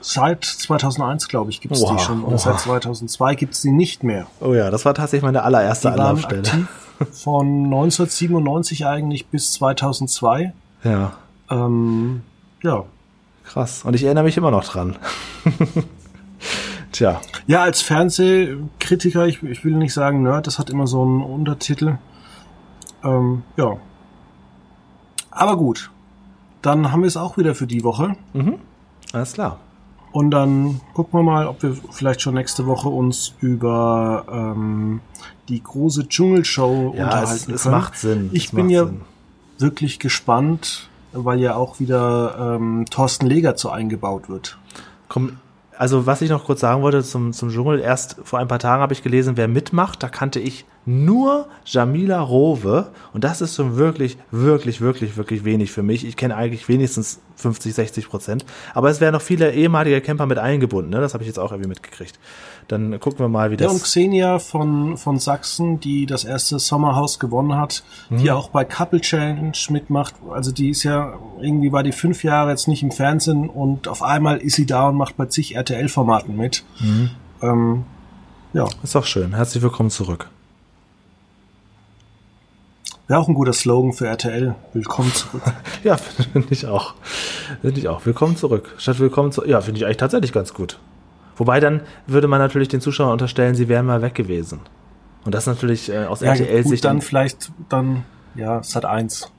Seit 2001, glaube ich, gibt es die schon. Und oha. seit 2002 gibt es die nicht mehr. Oh ja, das war tatsächlich meine allererste die Anlaufstelle. Von 1997 eigentlich bis 2002. Ja. Ähm, ja. Krass. Und ich erinnere mich immer noch dran. Tja. Ja, als Fernsehkritiker, ich, ich, will nicht sagen Nerd, das hat immer so einen Untertitel. Ähm, ja. Aber gut. Dann haben wir es auch wieder für die Woche. Mhm. Alles klar. Und dann gucken wir mal, ob wir vielleicht schon nächste Woche uns über ähm, die große Dschungelshow ja, unterhalten es, können. Es macht Sinn. Ich es bin ja Sinn. wirklich gespannt, weil ja auch wieder ähm, Thorsten Leger zu eingebaut wird. Komm, also was ich noch kurz sagen wollte zum, zum Dschungel, erst vor ein paar Tagen habe ich gelesen, wer mitmacht, da kannte ich nur Jamila Rowe und das ist schon wirklich, wirklich, wirklich, wirklich wenig für mich. Ich kenne eigentlich wenigstens 50, 60 Prozent, aber es werden noch viele ehemalige Camper mit eingebunden, ne? das habe ich jetzt auch irgendwie mitgekriegt. Dann gucken wir mal, wie das... Ja, und Xenia von, von Sachsen, die das erste Sommerhaus gewonnen hat, mhm. die auch bei Couple Challenge mitmacht, also die ist ja, irgendwie war die fünf Jahre jetzt nicht im Fernsehen und auf einmal ist sie da und macht bei zig RTL-Formaten mit. Mhm. Ähm, ja. Ist auch schön. Herzlich willkommen zurück. Wäre auch ein guter Slogan für RTL. Willkommen zurück. ja, finde ich auch. Finde ich auch. Willkommen zurück. Statt willkommen zurück. Ja, finde ich eigentlich tatsächlich ganz gut. Wobei dann würde man natürlich den Zuschauern unterstellen, sie wären mal weg gewesen. Und das natürlich äh, aus ja, RTL-Sicht. Dann vielleicht, dann, ja, Sat 1.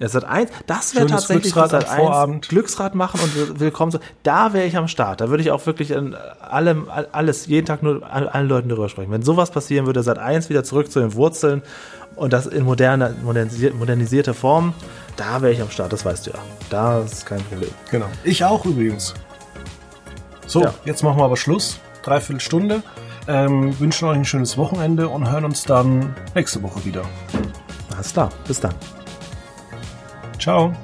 Ja, Sat 1, das wäre tatsächlich Glücksrad Sat 1. Vorabend. Glücksrad machen und willkommen so. Da wäre ich am Start. Da würde ich auch wirklich an allem, alles, jeden Tag nur allen Leuten darüber sprechen. Wenn sowas passieren würde, Sat 1 wieder zurück zu den Wurzeln und das in moderne, modernisier, modernisierte Form, da wäre ich am Start, das weißt du ja. Da ist kein Problem. Genau. Ich auch übrigens. So, ja. jetzt machen wir aber Schluss. Dreiviertel Stunde. Ähm, wünschen euch ein schönes Wochenende und hören uns dann nächste Woche wieder. Alles klar, bis dann. Ciao.